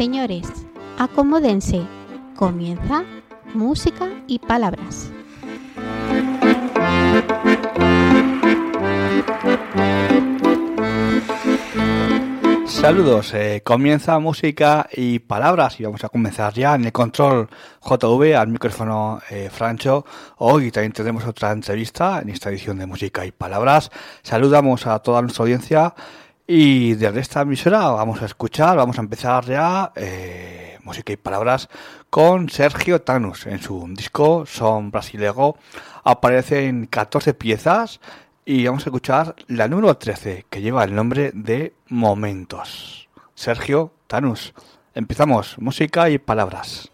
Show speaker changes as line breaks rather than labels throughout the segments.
señores, acomódense. Comienza música y palabras.
Saludos, eh, comienza música y palabras y vamos a comenzar ya en el control JV al micrófono eh, Francho. Hoy también tendremos otra entrevista en esta edición de música y palabras. Saludamos a toda nuestra audiencia y desde esta emisora vamos a escuchar, vamos a empezar ya eh, música y palabras con Sergio Tanus en su disco Son Brasilego. Aparecen 14 piezas y vamos a escuchar la número 13 que lleva el nombre de Momentos. Sergio Tanus. Empezamos música y palabras.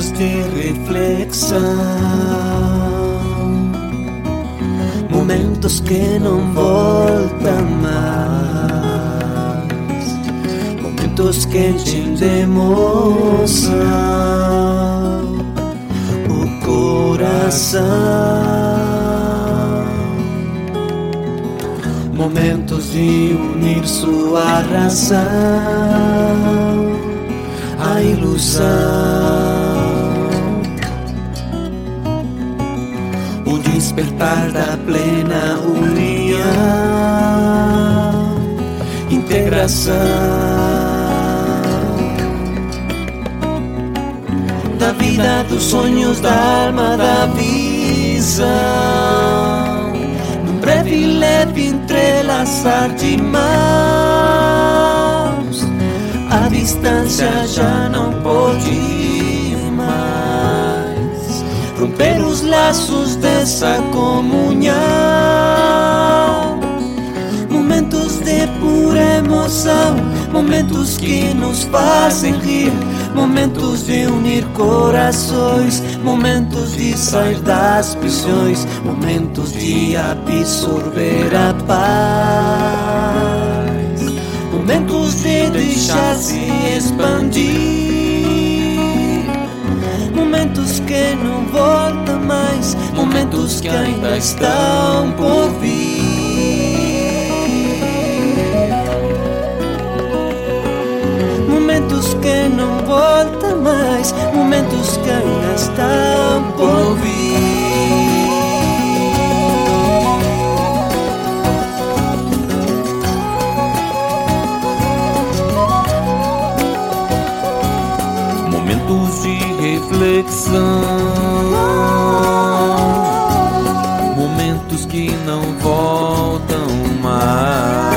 Momentos de reflexão, momentos que não voltam mais, momentos que enchem de emoção o coração, momentos de unir sua razão a ilusão. O despertar da plena união, integração. Da vida, dos sonhos, da alma, da visão. Num breve e leve entrelaçar de mãos. A distância já não pode mais romper os laços dessa comunhão. Momentos de pura emoção, momentos que nos fazem rir, momentos de unir corações, momentos de sair das prisões, momentos de absorver a paz momentos de deixar-se expandir, momentos que não voltam mais, momentos que ainda estão por vir. Momentos que não voltam mais, momentos que reflexão, momentos que não voltam mais,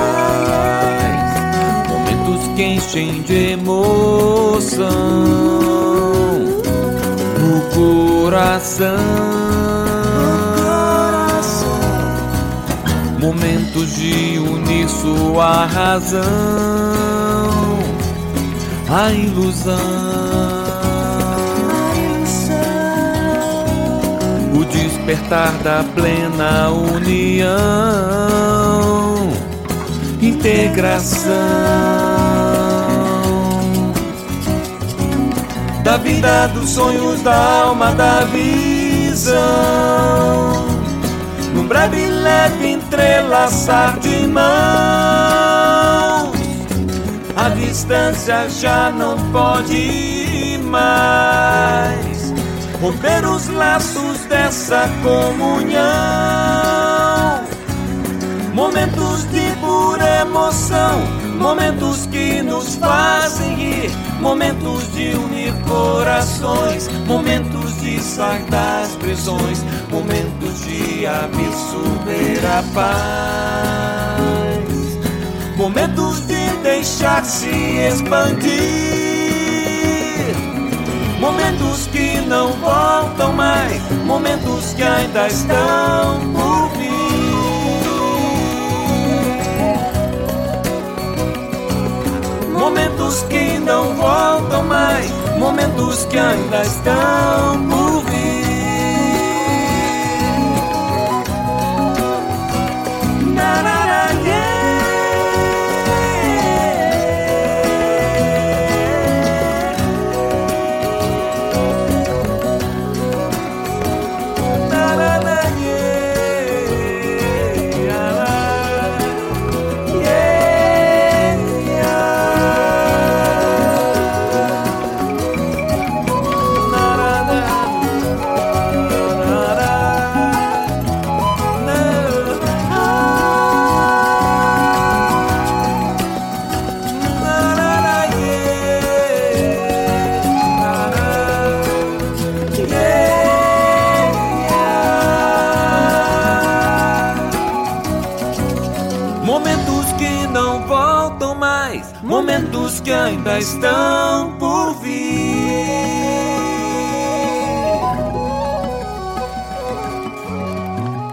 momentos que enchem de emoção o coração. Momentos de unir sua razão, a ilusão. Despertar da plena união, integração.
Vida dos sonhos da alma da visão. Num breve leve entrelaçar de mãos, a distância já não pode mais romper os laços dessa comunhão. Momentos de pura emoção Momentos que nos fazem rir, momentos de unir corações, momentos de sair das prisões, momentos de absorver a paz, momentos de deixar-se expandir, momentos que não voltam mais, momentos que ainda estão por vir. Momentos que não voltam mais, momentos que ainda estão por. Ainda están por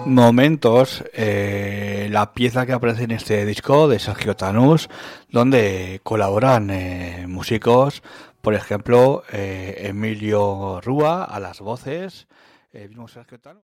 Momentos, eh, la pieza que aparece en este disco de Sergio Tanús, donde colaboran eh, músicos, por ejemplo, eh, Emilio Rúa a las voces, mismo Sergio Tanús.